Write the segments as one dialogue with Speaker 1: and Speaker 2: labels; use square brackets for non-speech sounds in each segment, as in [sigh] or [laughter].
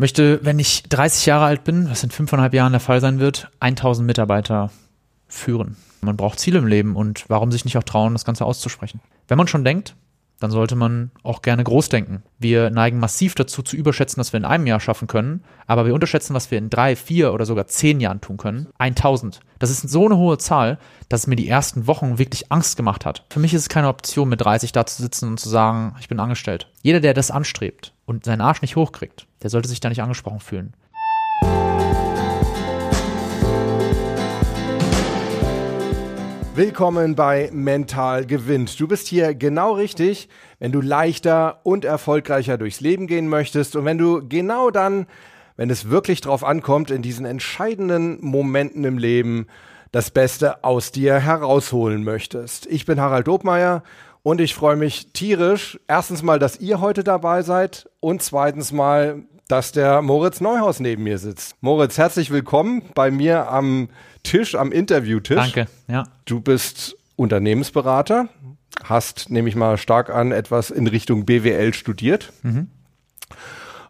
Speaker 1: möchte, wenn ich 30 Jahre alt bin, was in fünfeinhalb Jahren der Fall sein wird, 1000 Mitarbeiter führen. Man braucht Ziele im Leben und warum sich nicht auch trauen, das Ganze auszusprechen? Wenn man schon denkt, dann sollte man auch gerne groß denken. Wir neigen massiv dazu zu überschätzen, was wir in einem Jahr schaffen können, aber wir unterschätzen, was wir in drei, vier oder sogar zehn Jahren tun können. 1000. Das ist so eine hohe Zahl, dass es mir die ersten Wochen wirklich Angst gemacht hat. Für mich ist es keine Option, mit 30 da zu sitzen und zu sagen, ich bin angestellt. Jeder, der das anstrebt und seinen Arsch nicht hochkriegt, der sollte sich da nicht angesprochen fühlen.
Speaker 2: Willkommen bei Mental gewinnt. Du bist hier genau richtig, wenn du leichter und erfolgreicher durchs Leben gehen möchtest und wenn du genau dann, wenn es wirklich drauf ankommt, in diesen entscheidenden Momenten im Leben das Beste aus dir herausholen möchtest. Ich bin Harald Dobmeier und ich freue mich tierisch, erstens mal, dass ihr heute dabei seid und zweitens mal, dass der Moritz Neuhaus neben mir sitzt. Moritz, herzlich willkommen bei mir am Tisch, am Interviewtisch.
Speaker 1: Danke, ja.
Speaker 2: Du bist Unternehmensberater, hast, nehme ich mal stark an, etwas in Richtung BWL studiert. Mhm.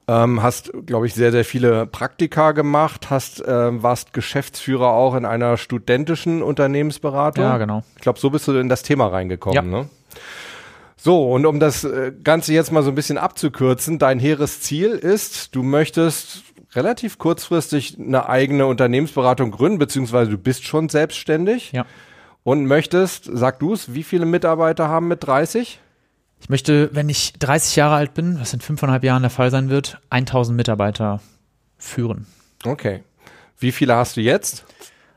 Speaker 2: Ähm, hast, glaube ich, sehr, sehr viele Praktika gemacht, hast, äh, warst Geschäftsführer auch in einer studentischen Unternehmensberatung.
Speaker 1: Ja, genau.
Speaker 2: Ich glaube, so bist du in das Thema reingekommen, ja. ne? So, und um das äh, Ganze jetzt mal so ein bisschen abzukürzen, dein hehres Ziel ist, du möchtest relativ kurzfristig eine eigene Unternehmensberatung gründen, beziehungsweise du bist schon selbstständig.
Speaker 1: Ja.
Speaker 2: Und möchtest, sag du es, wie viele Mitarbeiter haben mit 30?
Speaker 1: Ich möchte, wenn ich 30 Jahre alt bin, was in fünfeinhalb Jahren der Fall sein wird, 1000 Mitarbeiter führen.
Speaker 2: Okay. Wie viele hast du jetzt?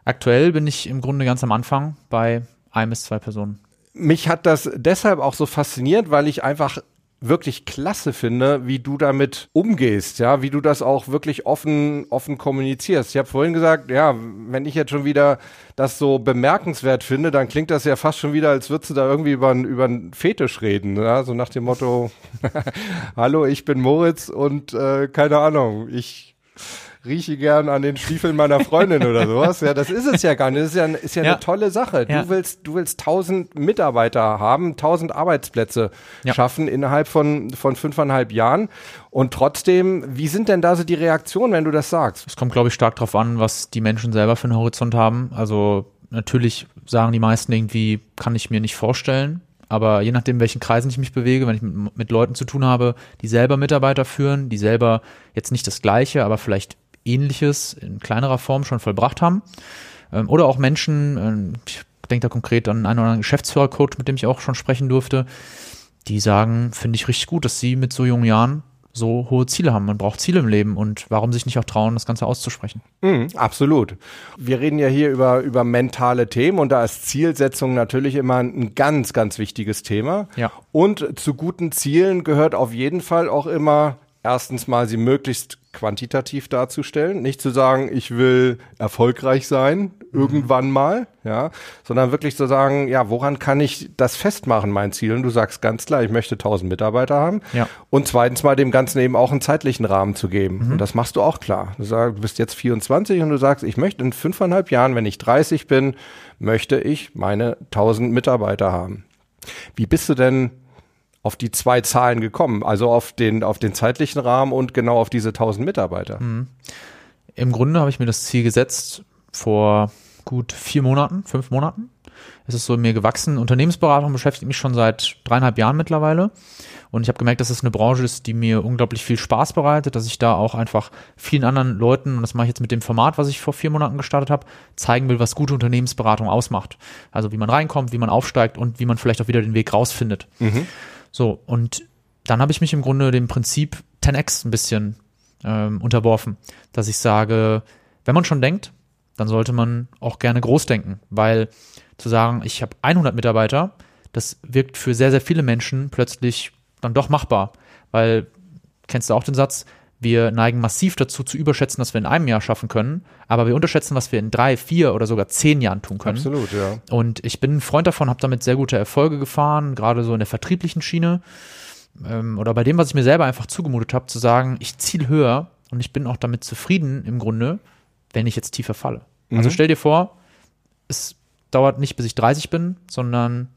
Speaker 1: Aktuell bin ich im Grunde ganz am Anfang bei ein bis zwei Personen.
Speaker 2: Mich hat das deshalb auch so fasziniert, weil ich einfach wirklich klasse finde, wie du damit umgehst, ja, wie du das auch wirklich offen, offen kommunizierst. Ich habe vorhin gesagt, ja, wenn ich jetzt schon wieder das so bemerkenswert finde, dann klingt das ja fast schon wieder, als würdest du da irgendwie über, über einen Fetisch reden, ja, so nach dem Motto, [laughs] hallo, ich bin Moritz und äh, keine Ahnung, ich rieche gern an den Stiefeln meiner Freundin oder [laughs] sowas. Ja, das ist es ja gar nicht. Das ist ja, ist ja, ja. eine tolle Sache. Du ja. willst, du willst tausend Mitarbeiter haben, tausend Arbeitsplätze ja. schaffen innerhalb von, von fünfeinhalb Jahren. Und trotzdem, wie sind denn da so die Reaktionen, wenn du das sagst?
Speaker 1: Es kommt, glaube ich, stark darauf an, was die Menschen selber für einen Horizont haben. Also natürlich sagen die meisten irgendwie, kann ich mir nicht vorstellen. Aber je nachdem, welchen Kreisen ich mich bewege, wenn ich mit, mit Leuten zu tun habe, die selber Mitarbeiter führen, die selber jetzt nicht das Gleiche, aber vielleicht Ähnliches in kleinerer Form schon vollbracht haben. Ähm, oder auch Menschen, äh, ich denke da konkret an einen oder anderen Geschäftsführercoach, mit dem ich auch schon sprechen durfte, die sagen, finde ich richtig gut, dass sie mit so jungen Jahren so hohe Ziele haben. Man braucht Ziele im Leben und warum sich nicht auch trauen, das Ganze auszusprechen?
Speaker 2: Mm, absolut. Wir reden ja hier über, über mentale Themen und da ist Zielsetzung natürlich immer ein ganz, ganz wichtiges Thema.
Speaker 1: Ja.
Speaker 2: Und zu guten Zielen gehört auf jeden Fall auch immer erstens mal sie möglichst quantitativ darzustellen, nicht zu sagen, ich will erfolgreich sein irgendwann mal, ja, sondern wirklich zu sagen, ja, woran kann ich das festmachen, mein Ziel? Und du sagst ganz klar, ich möchte 1000 Mitarbeiter haben.
Speaker 1: Ja.
Speaker 2: Und zweitens mal dem Ganzen eben auch einen zeitlichen Rahmen zu geben. Mhm. Und das machst du auch klar. Du sagst, du bist jetzt 24 und du sagst, ich möchte in fünfeinhalb Jahren, wenn ich 30 bin, möchte ich meine 1000 Mitarbeiter haben. Wie bist du denn auf die zwei Zahlen gekommen, also auf den, auf den zeitlichen Rahmen und genau auf diese 1000 Mitarbeiter? Mhm.
Speaker 1: Im Grunde habe ich mir das Ziel gesetzt vor gut vier Monaten, fünf Monaten. Es ist so in mir gewachsen. Unternehmensberatung beschäftigt mich schon seit dreieinhalb Jahren mittlerweile. Und ich habe gemerkt, dass es eine Branche ist, die mir unglaublich viel Spaß bereitet, dass ich da auch einfach vielen anderen Leuten, und das mache ich jetzt mit dem Format, was ich vor vier Monaten gestartet habe, zeigen will, was gute Unternehmensberatung ausmacht. Also wie man reinkommt, wie man aufsteigt und wie man vielleicht auch wieder den Weg rausfindet. Mhm. So, und dann habe ich mich im Grunde dem Prinzip 10x ein bisschen ähm, unterworfen, dass ich sage, wenn man schon denkt, dann sollte man auch gerne groß denken, weil zu sagen, ich habe 100 Mitarbeiter, das wirkt für sehr, sehr viele Menschen plötzlich dann doch machbar, weil, kennst du auch den Satz, wir neigen massiv dazu zu überschätzen, was wir in einem Jahr schaffen können, aber wir unterschätzen, was wir in drei, vier oder sogar zehn Jahren tun können.
Speaker 2: Absolut, ja.
Speaker 1: Und ich bin ein Freund davon, habe damit sehr gute Erfolge gefahren, gerade so in der vertrieblichen Schiene ähm, oder bei dem, was ich mir selber einfach zugemutet habe, zu sagen, ich ziel höher und ich bin auch damit zufrieden im Grunde, wenn ich jetzt tiefer falle. Also mhm. Also stell dir vor, es dauert nicht, bis ich 30 bin, sondern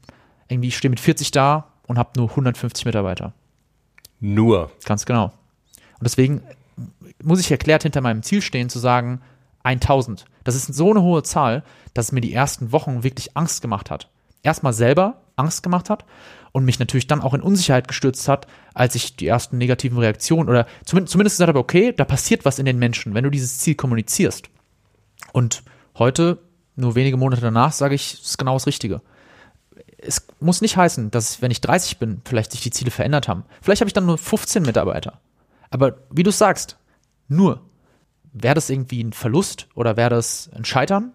Speaker 1: irgendwie ich stehe mit 40 da und habe nur 150 Mitarbeiter.
Speaker 2: Nur.
Speaker 1: Ganz genau. Und deswegen muss ich erklärt hinter meinem Ziel stehen, zu sagen, 1000. Das ist so eine hohe Zahl, dass es mir die ersten Wochen wirklich Angst gemacht hat. Erstmal selber Angst gemacht hat und mich natürlich dann auch in Unsicherheit gestürzt hat, als ich die ersten negativen Reaktionen oder zumindest, gesagt habe, okay, da passiert was in den Menschen, wenn du dieses Ziel kommunizierst. Und heute, nur wenige Monate danach, sage ich, es ist genau das Richtige. Es muss nicht heißen, dass wenn ich 30 bin, vielleicht sich die Ziele verändert haben. Vielleicht habe ich dann nur 15 Mitarbeiter. Aber wie du sagst, nur. Wäre das irgendwie ein Verlust oder wäre das ein Scheitern?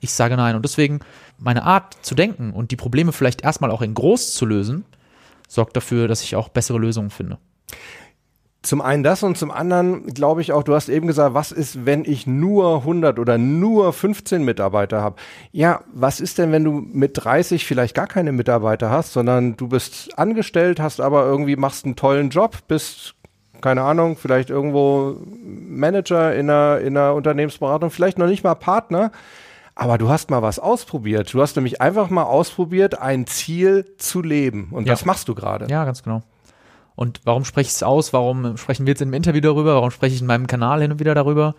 Speaker 1: Ich sage nein. Und deswegen meine Art zu denken und die Probleme vielleicht erstmal auch in groß zu lösen, sorgt dafür, dass ich auch bessere Lösungen finde.
Speaker 2: Zum einen das und zum anderen glaube ich auch, du hast eben gesagt, was ist, wenn ich nur 100 oder nur 15 Mitarbeiter habe? Ja, was ist denn, wenn du mit 30 vielleicht gar keine Mitarbeiter hast, sondern du bist angestellt, hast aber irgendwie machst einen tollen Job, bist keine Ahnung, vielleicht irgendwo Manager in einer, in einer Unternehmensberatung, vielleicht noch nicht mal Partner, aber du hast mal was ausprobiert. Du hast nämlich einfach mal ausprobiert, ein Ziel zu leben. Und ja. das machst du gerade.
Speaker 1: Ja, ganz genau. Und warum spreche ich es aus? Warum sprechen wir jetzt im Interview darüber? Warum spreche ich in meinem Kanal hin und wieder darüber?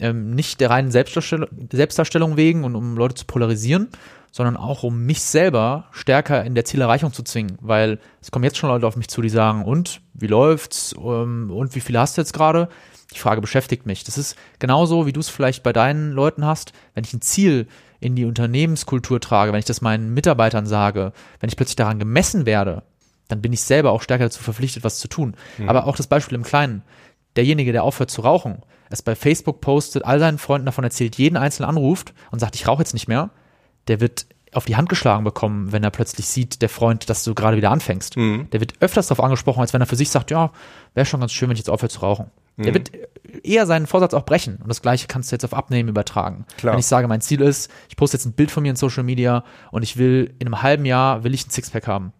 Speaker 1: Ähm, nicht der reinen Selbstdarstellung, Selbstdarstellung wegen und um Leute zu polarisieren, sondern auch um mich selber stärker in der Zielerreichung zu zwingen, weil es kommen jetzt schon Leute auf mich zu, die sagen, und wie läuft's um, und wie viele hast du jetzt gerade? Die Frage beschäftigt mich. Das ist genauso, wie du es vielleicht bei deinen Leuten hast, wenn ich ein Ziel in die Unternehmenskultur trage, wenn ich das meinen Mitarbeitern sage, wenn ich plötzlich daran gemessen werde, dann bin ich selber auch stärker dazu verpflichtet, was zu tun. Mhm. Aber auch das Beispiel im Kleinen. Derjenige, der aufhört zu rauchen, es bei Facebook postet, all seinen Freunden davon erzählt, jeden einzelnen anruft und sagt, ich rauche jetzt nicht mehr, der wird auf die Hand geschlagen bekommen, wenn er plötzlich sieht, der Freund, dass du gerade wieder anfängst. Mhm. Der wird öfters darauf angesprochen, als wenn er für sich sagt, ja, wäre schon ganz schön, wenn ich jetzt aufhöre zu rauchen. Mhm. Der wird eher seinen Vorsatz auch brechen. Und das Gleiche kannst du jetzt auf Abnehmen übertragen. Klar. Wenn ich sage, mein Ziel ist, ich poste jetzt ein Bild von mir in Social Media und ich will in einem halben Jahr will ich ein Sixpack haben,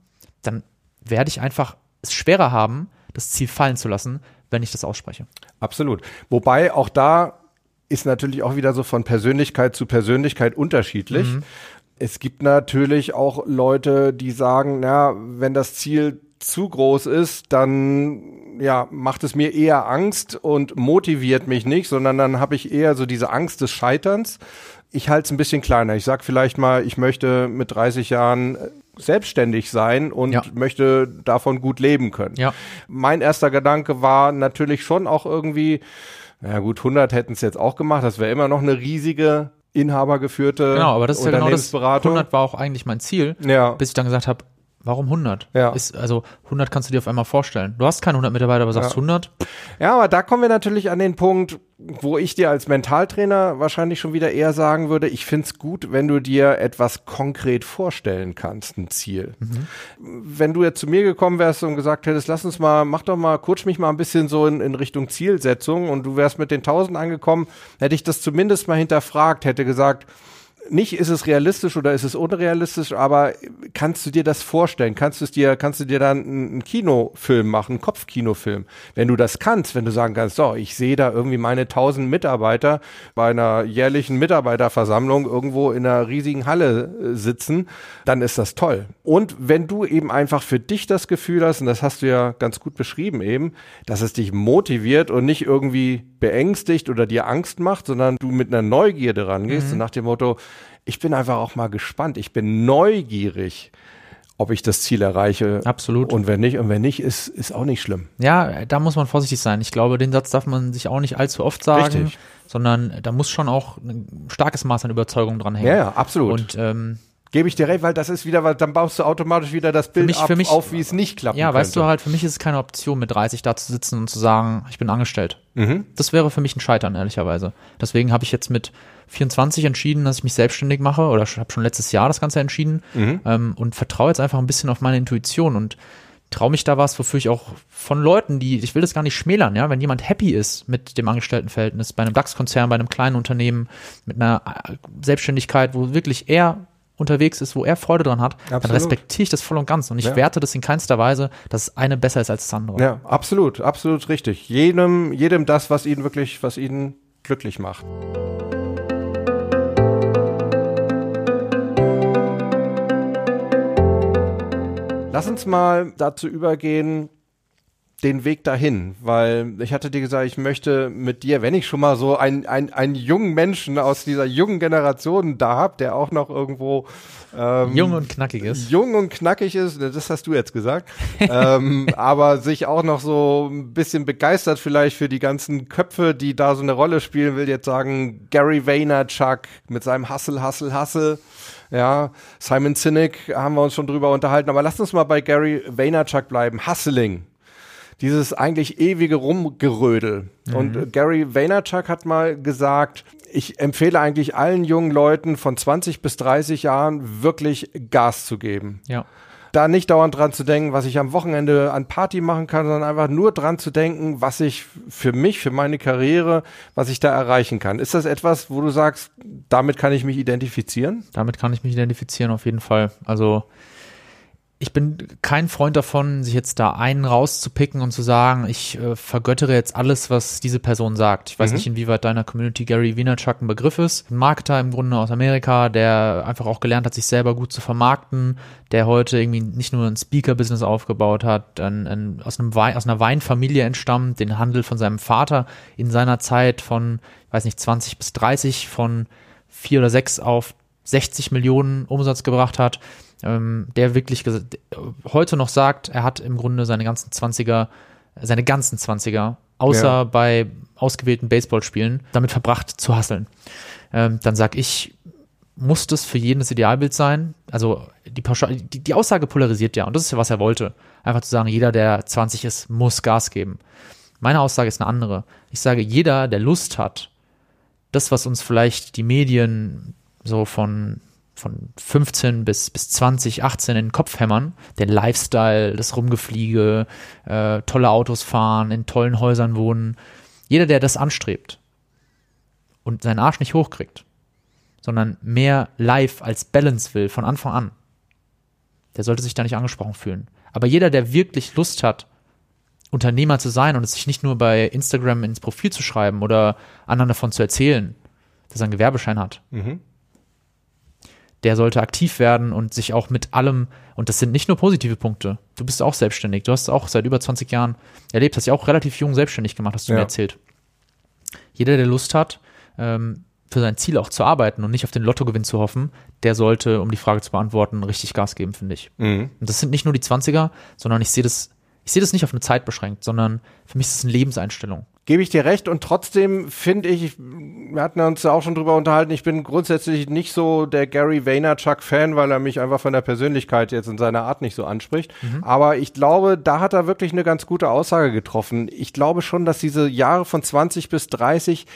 Speaker 1: dann werde ich einfach es schwerer haben, das Ziel fallen zu lassen, wenn ich das ausspreche.
Speaker 2: Absolut. Wobei auch da ist natürlich auch wieder so von Persönlichkeit zu Persönlichkeit unterschiedlich. Mhm. Es gibt natürlich auch Leute, die sagen, na, wenn das Ziel zu groß ist, dann ja, macht es mir eher Angst und motiviert mich nicht, sondern dann habe ich eher so diese Angst des Scheiterns. Ich halte es ein bisschen kleiner. Ich sag vielleicht mal, ich möchte mit 30 Jahren äh, selbstständig sein und ja. möchte davon gut leben können. Ja. Mein erster Gedanke war natürlich schon auch irgendwie, ja gut, 100 hätten es jetzt auch gemacht. Das wäre immer noch eine riesige inhabergeführte
Speaker 1: Genau, aber das ist ja genau das. 100 war auch eigentlich mein Ziel, ja. bis ich dann gesagt habe, Warum 100? Ja. Ist, also 100 kannst du dir auf einmal vorstellen. Du hast keine 100 Mitarbeiter, aber sagst ja. 100?
Speaker 2: Ja, aber da kommen wir natürlich an den Punkt, wo ich dir als Mentaltrainer wahrscheinlich schon wieder eher sagen würde, ich find's gut, wenn du dir etwas konkret vorstellen kannst, ein Ziel. Mhm. Wenn du jetzt zu mir gekommen wärst und gesagt hättest, lass uns mal, mach doch mal, coach mich mal ein bisschen so in, in Richtung Zielsetzung und du wärst mit den 1000 angekommen, hätte ich das zumindest mal hinterfragt, hätte gesagt, nicht ist es realistisch oder ist es unrealistisch, aber kannst du dir das vorstellen? Kannst du es dir, kannst du dir dann einen Kinofilm machen, einen Kopfkinofilm? Wenn du das kannst, wenn du sagen kannst, so, ich sehe da irgendwie meine 1000 Mitarbeiter bei einer jährlichen Mitarbeiterversammlung irgendwo in einer riesigen Halle äh, sitzen, dann ist das toll. Und wenn du eben einfach für dich das Gefühl hast, und das hast du ja ganz gut beschrieben eben, dass es dich motiviert und nicht irgendwie beängstigt oder dir Angst macht, sondern du mit einer Neugierde rangehst, mhm. nach dem Motto, ich bin einfach auch mal gespannt, ich bin neugierig, ob ich das Ziel erreiche.
Speaker 1: Absolut.
Speaker 2: Und wenn nicht, und wenn nicht, ist, ist auch nicht schlimm.
Speaker 1: Ja, da muss man vorsichtig sein. Ich glaube, den Satz darf man sich auch nicht allzu oft sagen, Richtig. sondern da muss schon auch ein starkes Maß an Überzeugung dran hängen.
Speaker 2: Ja, ja absolut.
Speaker 1: Und ähm,
Speaker 2: Gebe ich dir recht, weil das ist wieder, weil dann baust du automatisch wieder das Bild
Speaker 1: mich,
Speaker 2: ab,
Speaker 1: mich,
Speaker 2: auf, wie es nicht klappt.
Speaker 1: Ja, könnte. weißt du halt, für mich ist es keine Option, mit 30 da zu sitzen und zu sagen, ich bin angestellt. Mhm. Das wäre für mich ein Scheitern, ehrlicherweise. Deswegen habe ich jetzt mit 24 entschieden, dass ich mich selbstständig mache oder habe schon letztes Jahr das Ganze entschieden mhm. ähm, und vertraue jetzt einfach ein bisschen auf meine Intuition und traue mich da was, wofür ich auch von Leuten, die, ich will das gar nicht schmälern, ja, wenn jemand happy ist mit dem Angestelltenverhältnis, bei einem DAX-Konzern, bei einem kleinen Unternehmen, mit einer äh, Selbstständigkeit, wo wirklich er unterwegs ist, wo er Freude dran hat, absolut. dann respektiere ich das voll und ganz und ich ja. werte das in keinster Weise, dass das eine besser ist als das andere.
Speaker 2: Ja, absolut, absolut richtig. Jedem, jedem das, was ihn wirklich, was ihn glücklich macht. Lass uns mal dazu übergehen, den Weg dahin? Weil ich hatte dir gesagt, ich möchte mit dir, wenn ich schon mal so einen, einen, einen jungen Menschen aus dieser jungen Generation da habe, der auch noch irgendwo
Speaker 1: ähm, jung und knackig ist.
Speaker 2: Jung und knackig ist, das hast du jetzt gesagt. [laughs] ähm, aber sich auch noch so ein bisschen begeistert vielleicht für die ganzen Köpfe, die da so eine Rolle spielen, will jetzt sagen, Gary Vaynerchuk mit seinem Hustle, Hustle, Hustle. Ja, Simon Sinek haben wir uns schon drüber unterhalten, aber lasst uns mal bei Gary Vaynerchuk bleiben. Hustling dieses eigentlich ewige Rumgerödel. Mhm. Und Gary Vaynerchuk hat mal gesagt, ich empfehle eigentlich allen jungen Leuten von 20 bis 30 Jahren wirklich Gas zu geben.
Speaker 1: Ja.
Speaker 2: Da nicht dauernd dran zu denken, was ich am Wochenende an Party machen kann, sondern einfach nur dran zu denken, was ich für mich, für meine Karriere, was ich da erreichen kann. Ist das etwas, wo du sagst, damit kann ich mich identifizieren?
Speaker 1: Damit kann ich mich identifizieren, auf jeden Fall. Also ich bin kein Freund davon, sich jetzt da einen rauszupicken und zu sagen, ich äh, vergöttere jetzt alles, was diese Person sagt. Ich weiß mhm. nicht, inwieweit deiner Community Gary Vaynerchuk ein Begriff ist. Ein Marketer im Grunde aus Amerika, der einfach auch gelernt hat, sich selber gut zu vermarkten, der heute irgendwie nicht nur ein Speaker-Business aufgebaut hat, ein, ein, aus, einem Wein, aus einer Weinfamilie entstammt, den Handel von seinem Vater in seiner Zeit von, ich weiß nicht, 20 bis 30 von vier oder sechs auf 60 Millionen Umsatz gebracht hat ähm, der wirklich heute noch sagt, er hat im Grunde seine ganzen 20er, seine ganzen 20er, außer ja. bei ausgewählten Baseballspielen, damit verbracht zu hasseln. Ähm, dann sag ich, muss das für jeden das Idealbild sein? Also die, Pauschal die, die Aussage polarisiert ja und das ist ja, was er wollte. Einfach zu sagen, jeder, der 20 ist, muss Gas geben. Meine Aussage ist eine andere. Ich sage, jeder, der Lust hat, das, was uns vielleicht die Medien so von von 15 bis, bis 20, 18 in den Kopf hämmern. Der Lifestyle, das Rumgefliege, äh, tolle Autos fahren, in tollen Häusern wohnen. Jeder, der das anstrebt und seinen Arsch nicht hochkriegt, sondern mehr Life als Balance will von Anfang an, der sollte sich da nicht angesprochen fühlen. Aber jeder, der wirklich Lust hat, Unternehmer zu sein und es sich nicht nur bei Instagram ins Profil zu schreiben oder anderen davon zu erzählen, dass er einen Gewerbeschein hat, mhm der sollte aktiv werden und sich auch mit allem, und das sind nicht nur positive Punkte, du bist auch selbstständig, du hast auch seit über 20 Jahren erlebt, hast dich auch relativ jung selbstständig gemacht, hast du ja. mir erzählt. Jeder, der Lust hat, ähm, für sein Ziel auch zu arbeiten und nicht auf den Lottogewinn zu hoffen, der sollte, um die Frage zu beantworten, richtig Gas geben, finde ich. Mhm. Und das sind nicht nur die 20er, sondern ich sehe das, ich sehe das nicht auf eine Zeit beschränkt, sondern für mich ist es eine Lebenseinstellung
Speaker 2: gebe ich dir recht und trotzdem finde ich, wir hatten uns ja auch schon drüber unterhalten, ich bin grundsätzlich nicht so der Gary Vaynerchuk-Fan, weil er mich einfach von der Persönlichkeit jetzt in seiner Art nicht so anspricht. Mhm. Aber ich glaube, da hat er wirklich eine ganz gute Aussage getroffen. Ich glaube schon, dass diese Jahre von 20 bis 30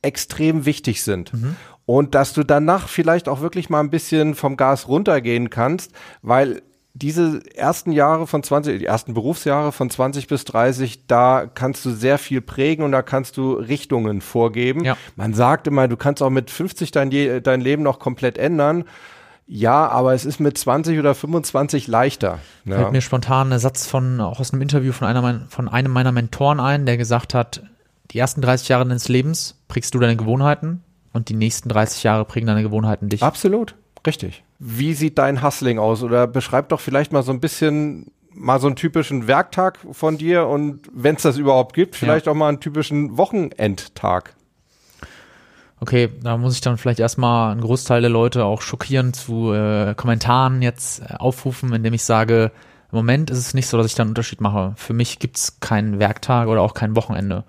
Speaker 2: extrem wichtig sind. Mhm. Und dass du danach vielleicht auch wirklich mal ein bisschen vom Gas runtergehen kannst, weil diese ersten Jahre von 20, die ersten Berufsjahre von 20 bis 30, da kannst du sehr viel prägen und da kannst du Richtungen vorgeben. Ja. Man sagt immer, du kannst auch mit 50 dein, dein Leben noch komplett ändern. Ja, aber es ist mit 20 oder 25 leichter.
Speaker 1: Ja. Fällt mir spontan ein Satz von, auch aus einem Interview von, einer, von einem meiner Mentoren ein, der gesagt hat, die ersten 30 Jahre deines Lebens prägst du deine Gewohnheiten und die nächsten 30 Jahre prägen deine Gewohnheiten dich.
Speaker 2: Absolut, richtig. Wie sieht dein Hustling aus? Oder beschreib doch vielleicht mal so ein bisschen mal so einen typischen Werktag von dir und wenn es das überhaupt gibt, vielleicht ja. auch mal einen typischen Wochenendtag.
Speaker 1: Okay, da muss ich dann vielleicht erstmal einen Großteil der Leute auch schockieren zu äh, Kommentaren jetzt äh, aufrufen, indem ich sage, im Moment ist es nicht so, dass ich da einen Unterschied mache. Für mich gibt es keinen Werktag oder auch kein Wochenende.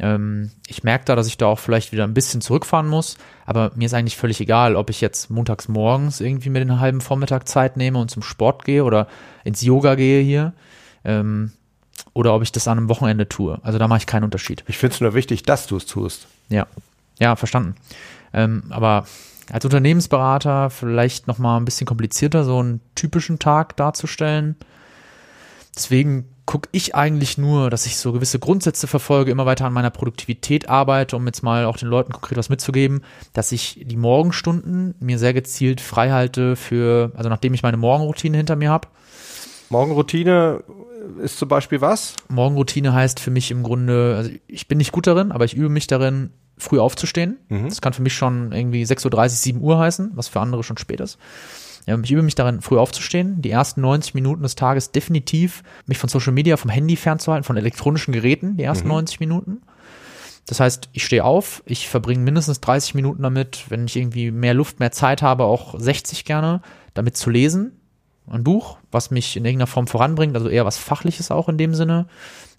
Speaker 1: Ähm, ich merke da, dass ich da auch vielleicht wieder ein bisschen zurückfahren muss, aber mir ist eigentlich völlig egal, ob ich jetzt montags morgens irgendwie mir den halben Vormittag Zeit nehme und zum Sport gehe oder ins Yoga gehe hier. Ähm, oder ob ich das an einem Wochenende tue. Also da mache ich keinen Unterschied.
Speaker 2: Ich finde es nur wichtig, dass du es tust.
Speaker 1: Ja, ja, verstanden. Ähm, aber als Unternehmensberater vielleicht noch mal ein bisschen komplizierter, so einen typischen Tag darzustellen. Deswegen gucke ich eigentlich nur, dass ich so gewisse Grundsätze verfolge, immer weiter an meiner Produktivität arbeite, um jetzt mal auch den Leuten konkret was mitzugeben, dass ich die Morgenstunden mir sehr gezielt frei halte für, also nachdem ich meine Morgenroutine hinter mir habe.
Speaker 2: Morgenroutine ist zum Beispiel was?
Speaker 1: Morgenroutine heißt für mich im Grunde, also ich bin nicht gut darin, aber ich übe mich darin, früh aufzustehen. Mhm. Das kann für mich schon irgendwie 6.30 Uhr, 7 Uhr heißen, was für andere schon spät ist. Ähm, ich übe mich darin, früh aufzustehen, die ersten 90 Minuten des Tages definitiv mich von Social Media, vom Handy fernzuhalten, von elektronischen Geräten, die ersten mhm. 90 Minuten. Das heißt, ich stehe auf, ich verbringe mindestens 30 Minuten damit, wenn ich irgendwie mehr Luft, mehr Zeit habe, auch 60 gerne, damit zu lesen. Ein Buch, was mich in irgendeiner Form voranbringt, also eher was Fachliches auch in dem Sinne.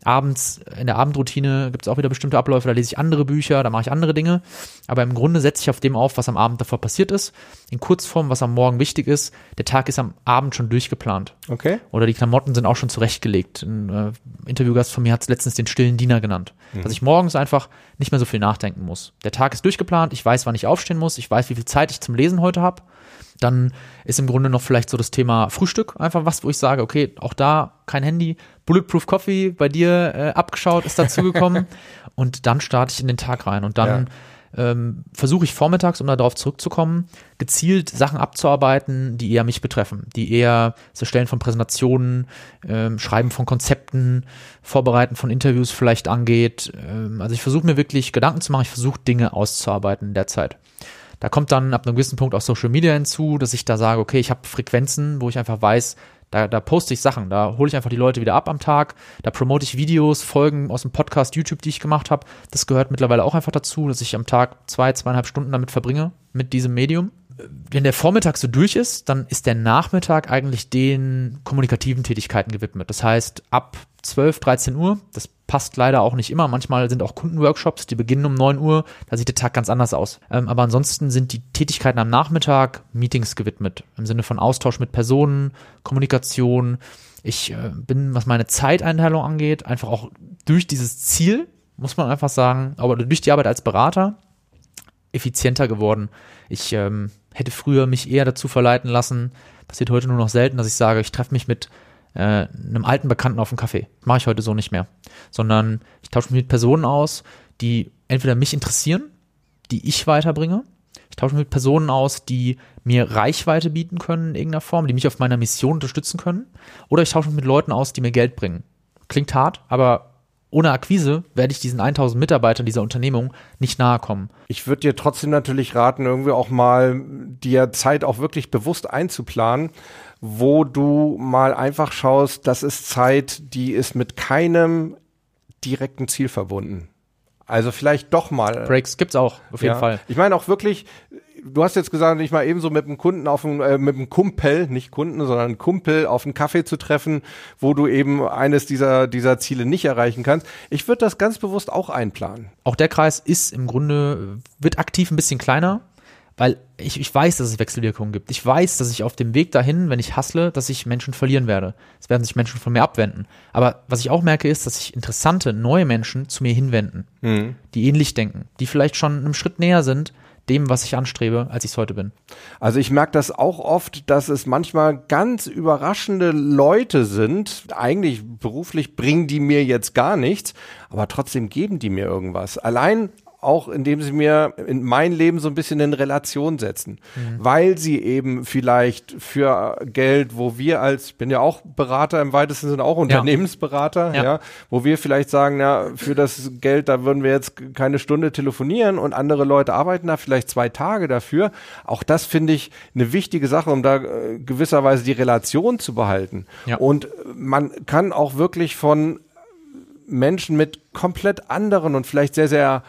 Speaker 1: Abends, in der Abendroutine gibt es auch wieder bestimmte Abläufe, da lese ich andere Bücher, da mache ich andere Dinge. Aber im Grunde setze ich auf dem auf, was am Abend davor passiert ist. In Kurzform, was am Morgen wichtig ist. Der Tag ist am Abend schon durchgeplant.
Speaker 2: Okay.
Speaker 1: Oder die Klamotten sind auch schon zurechtgelegt. Ein äh, Interviewgast von mir hat es letztens den stillen Diener genannt. Mhm. Dass ich morgens einfach nicht mehr so viel nachdenken muss. Der Tag ist durchgeplant, ich weiß, wann ich aufstehen muss, ich weiß, wie viel Zeit ich zum Lesen heute habe. Dann ist im Grunde noch vielleicht so das Thema Frühstück einfach was, wo ich sage, okay, auch da kein Handy, Bulletproof Coffee bei dir äh, abgeschaut, ist dazugekommen [laughs] und dann starte ich in den Tag rein und dann ja. ähm, versuche ich vormittags, um darauf zurückzukommen, gezielt Sachen abzuarbeiten, die eher mich betreffen, die eher das Erstellen von Präsentationen, ähm, Schreiben von Konzepten, Vorbereiten von Interviews vielleicht angeht. Ähm, also ich versuche mir wirklich Gedanken zu machen, ich versuche Dinge auszuarbeiten in der Zeit. Da kommt dann ab einem gewissen Punkt auch Social Media hinzu, dass ich da sage, okay, ich habe Frequenzen, wo ich einfach weiß, da, da poste ich Sachen, da hole ich einfach die Leute wieder ab am Tag, da promote ich Videos, Folgen aus dem Podcast, YouTube, die ich gemacht habe. Das gehört mittlerweile auch einfach dazu, dass ich am Tag zwei, zweieinhalb Stunden damit verbringe, mit diesem Medium. Wenn der Vormittag so durch ist, dann ist der Nachmittag eigentlich den kommunikativen Tätigkeiten gewidmet. Das heißt, ab 12, 13 Uhr, das passt leider auch nicht immer. Manchmal sind auch Kundenworkshops, die beginnen um 9 Uhr, da sieht der Tag ganz anders aus. Ähm, aber ansonsten sind die Tätigkeiten am Nachmittag Meetings gewidmet, im Sinne von Austausch mit Personen, Kommunikation. Ich äh, bin, was meine Zeiteinteilung angeht, einfach auch durch dieses Ziel, muss man einfach sagen, aber durch die Arbeit als Berater effizienter geworden. Ich ähm, hätte früher mich eher dazu verleiten lassen, passiert heute nur noch selten, dass ich sage, ich treffe mich mit äh, einem alten Bekannten auf einen Kaffee. Mache ich heute so nicht mehr. Sondern ich tausche mich mit Personen aus, die entweder mich interessieren, die ich weiterbringe. Ich tausche mich mit Personen aus, die mir Reichweite bieten können in irgendeiner Form, die mich auf meiner Mission unterstützen können. Oder ich tausche mich mit Leuten aus, die mir Geld bringen. Klingt hart, aber ohne Akquise werde ich diesen 1000 Mitarbeitern dieser Unternehmung nicht nahe kommen.
Speaker 2: Ich würde dir trotzdem natürlich raten, irgendwie auch mal dir Zeit auch wirklich bewusst einzuplanen, wo du mal einfach schaust, das ist Zeit, die ist mit keinem direkten Ziel verbunden. Also vielleicht doch mal.
Speaker 1: Breaks gibt's auch, auf jeden ja. Fall.
Speaker 2: Ich meine auch wirklich, du hast jetzt gesagt, nicht mal ebenso mit einem Kunden auf einem, äh, mit einem Kumpel, nicht Kunden, sondern einen Kumpel auf einen Kaffee zu treffen, wo du eben eines dieser, dieser Ziele nicht erreichen kannst. Ich würde das ganz bewusst auch einplanen.
Speaker 1: Auch der Kreis ist im Grunde, wird aktiv ein bisschen kleiner. Weil ich, ich weiß, dass es Wechselwirkungen gibt. Ich weiß, dass ich auf dem Weg dahin, wenn ich hassle, dass ich Menschen verlieren werde. Es werden sich Menschen von mir abwenden. Aber was ich auch merke, ist, dass sich interessante, neue Menschen zu mir hinwenden, mhm. die ähnlich denken, die vielleicht schon einen Schritt näher sind, dem, was ich anstrebe, als ich es heute bin.
Speaker 2: Also ich merke das auch oft, dass es manchmal ganz überraschende Leute sind. Eigentlich beruflich bringen die mir jetzt gar nichts, aber trotzdem geben die mir irgendwas. Allein auch indem sie mir in mein Leben so ein bisschen in Relation setzen, mhm. weil sie eben vielleicht für Geld, wo wir als, ich bin ja auch Berater im weitesten Sinne auch Unternehmensberater, ja, ja wo wir vielleicht sagen, ja, für das Geld, da würden wir jetzt keine Stunde telefonieren und andere Leute arbeiten da vielleicht zwei Tage dafür. Auch das finde ich eine wichtige Sache, um da äh, gewisserweise die Relation zu behalten. Ja. Und man kann auch wirklich von Menschen mit komplett anderen und vielleicht sehr, sehr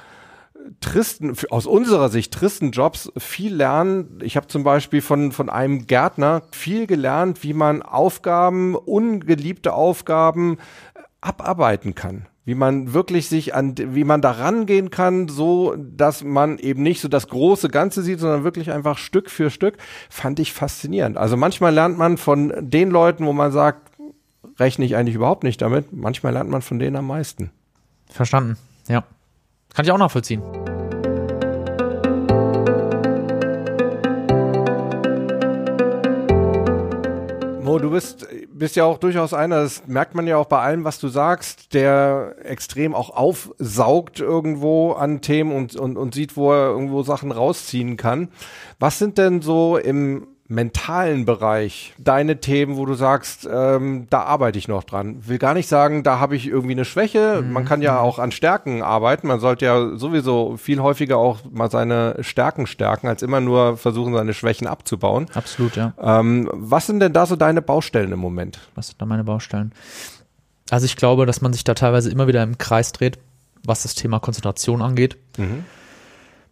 Speaker 2: tristen, aus unserer Sicht tristen Jobs viel lernen. Ich habe zum Beispiel von, von einem Gärtner viel gelernt, wie man Aufgaben, ungeliebte Aufgaben äh, abarbeiten kann. Wie man wirklich sich an, wie man da rangehen kann, so dass man eben nicht so das große Ganze sieht, sondern wirklich einfach Stück für Stück, fand ich faszinierend. Also manchmal lernt man von den Leuten, wo man sagt, rechne ich eigentlich überhaupt nicht damit. Manchmal lernt man von denen am meisten.
Speaker 1: Verstanden, ja. Kann ich auch nachvollziehen.
Speaker 2: Mo, du bist, bist ja auch durchaus einer, das merkt man ja auch bei allem, was du sagst, der extrem auch aufsaugt irgendwo an Themen und, und, und sieht, wo er irgendwo Sachen rausziehen kann. Was sind denn so im mentalen Bereich deine Themen, wo du sagst, ähm, da arbeite ich noch dran? Will gar nicht sagen, da habe ich irgendwie eine Schwäche. Mhm. Man kann ja auch an Stärken arbeiten. Man sollte ja sowieso viel häufiger auch mal seine Stärken stärken, als immer nur versuchen, seine Schwächen abzubauen.
Speaker 1: Absolut, ja.
Speaker 2: Ähm, was sind denn da so deine Baustellen im Moment?
Speaker 1: Was sind da meine Baustellen? Also ich glaube, dass man sich da teilweise immer wieder im Kreis dreht, was das Thema Konzentration angeht. Mhm.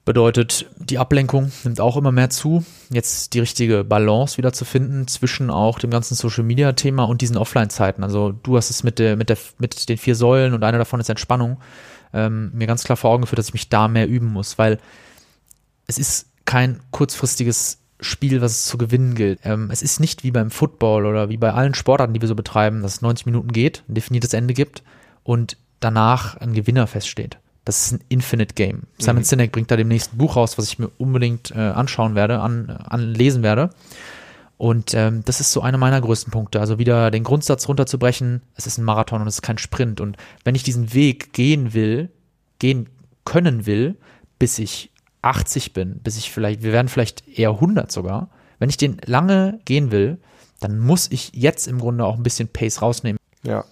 Speaker 1: Bedeutet, die Ablenkung nimmt auch immer mehr zu. Jetzt die richtige Balance wieder zu finden zwischen auch dem ganzen Social Media Thema und diesen Offline-Zeiten. Also du hast es mit der, mit der, mit den vier Säulen und einer davon ist Entspannung, ähm, mir ganz klar vor Augen geführt, dass ich mich da mehr üben muss, weil es ist kein kurzfristiges Spiel, was es zu gewinnen gilt. Ähm, es ist nicht wie beim Football oder wie bei allen Sportarten, die wir so betreiben, dass es 90 Minuten geht, ein definiertes Ende gibt und danach ein Gewinner feststeht. Das ist ein Infinite Game. Simon mhm. Sinek bringt da demnächst ein Buch raus, was ich mir unbedingt äh, anschauen werde, an, anlesen werde. Und ähm, das ist so einer meiner größten Punkte. Also wieder den Grundsatz runterzubrechen, es ist ein Marathon und es ist kein Sprint. Und wenn ich diesen Weg gehen will, gehen können will, bis ich 80 bin, bis ich vielleicht, wir werden vielleicht eher 100 sogar, wenn ich den lange gehen will, dann muss ich jetzt im Grunde auch ein bisschen Pace rausnehmen.
Speaker 2: Ja.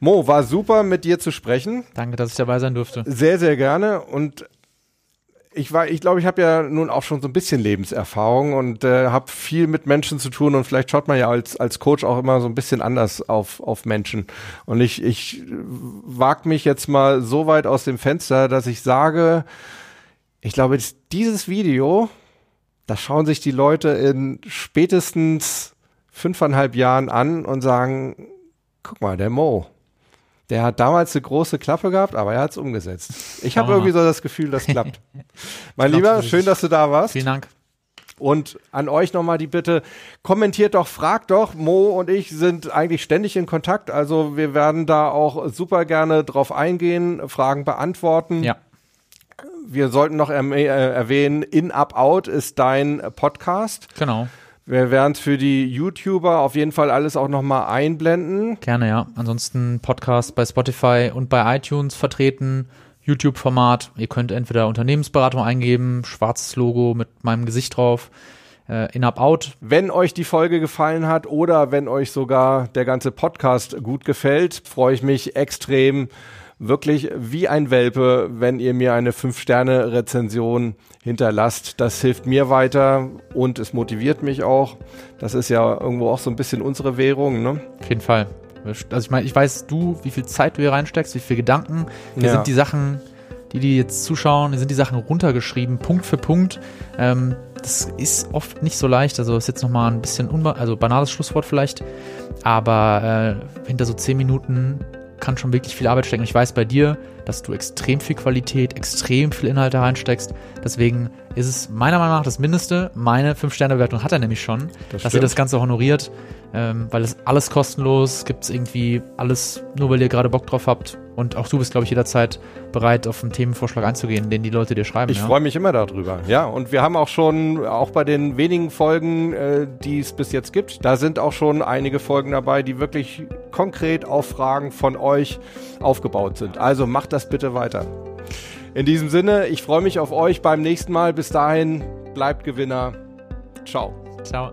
Speaker 2: Mo, war super mit dir zu sprechen.
Speaker 1: Danke, dass ich dabei sein durfte.
Speaker 2: Sehr, sehr gerne. Und ich war, ich glaube, ich habe ja nun auch schon so ein bisschen Lebenserfahrung und äh, habe viel mit Menschen zu tun und vielleicht schaut man ja als, als Coach auch immer so ein bisschen anders auf, auf Menschen. Und ich, ich wag mich jetzt mal so weit aus dem Fenster, dass ich sage, ich glaube, dieses Video, das schauen sich die Leute in spätestens fünfeinhalb Jahren an und sagen, guck mal, der Mo, der hat damals eine große Klappe gehabt, aber er hat es umgesetzt. Ich habe irgendwie so das Gefühl, das klappt. [laughs] mein Lieber, schön, dass du da warst.
Speaker 1: Vielen Dank.
Speaker 2: Und an euch nochmal die Bitte, kommentiert doch, fragt doch. Mo und ich sind eigentlich ständig in Kontakt. Also wir werden da auch super gerne drauf eingehen, Fragen beantworten.
Speaker 1: Ja.
Speaker 2: Wir sollten noch erm-, äh, erwähnen, In Up Out ist dein Podcast.
Speaker 1: Genau.
Speaker 2: Wir werden es für die YouTuber auf jeden Fall alles auch nochmal einblenden.
Speaker 1: Gerne, ja. Ansonsten Podcast bei Spotify und bei iTunes vertreten. YouTube-Format. Ihr könnt entweder Unternehmensberatung eingeben, schwarzes Logo mit meinem Gesicht drauf. Äh, in Up Out.
Speaker 2: Wenn euch die Folge gefallen hat oder wenn euch sogar der ganze Podcast gut gefällt, freue ich mich extrem, wirklich wie ein Welpe, wenn ihr mir eine 5-Sterne-Rezension hinterlasst. Das hilft mir weiter und es motiviert mich auch. Das ist ja irgendwo auch so ein bisschen unsere Währung. Ne?
Speaker 1: Auf jeden Fall. Also ich meine, ich weiß du, wie viel Zeit du hier reinsteckst, wie viel Gedanken. Hier ja. sind die Sachen, die die jetzt zuschauen, hier sind die Sachen runtergeschrieben, Punkt für Punkt. Ähm, das ist oft nicht so leicht. Also ist jetzt nochmal ein bisschen also banales Schlusswort vielleicht. Aber äh, hinter so zehn Minuten kann schon wirklich viel Arbeit stecken. Ich weiß bei dir, dass du extrem viel Qualität, extrem viel Inhalte reinsteckst. Deswegen ist es meiner Meinung nach das Mindeste. Meine 5-Sterne-Bewertung hat er nämlich schon, das dass ihr das Ganze honoriert, ähm, weil es alles kostenlos, gibt es irgendwie alles, nur weil ihr gerade Bock drauf habt. Und auch du bist, glaube ich, jederzeit bereit, auf einen Themenvorschlag einzugehen, den die Leute dir schreiben.
Speaker 2: Ich ja? freue mich immer darüber, ja. Und wir haben auch schon, auch bei den wenigen Folgen, äh, die es bis jetzt gibt, da sind auch schon einige Folgen dabei, die wirklich konkret auf Fragen von euch aufgebaut sind. Also macht das bitte weiter. In diesem Sinne, ich freue mich auf euch beim nächsten Mal. Bis dahin, bleibt Gewinner. Ciao.
Speaker 1: Ciao.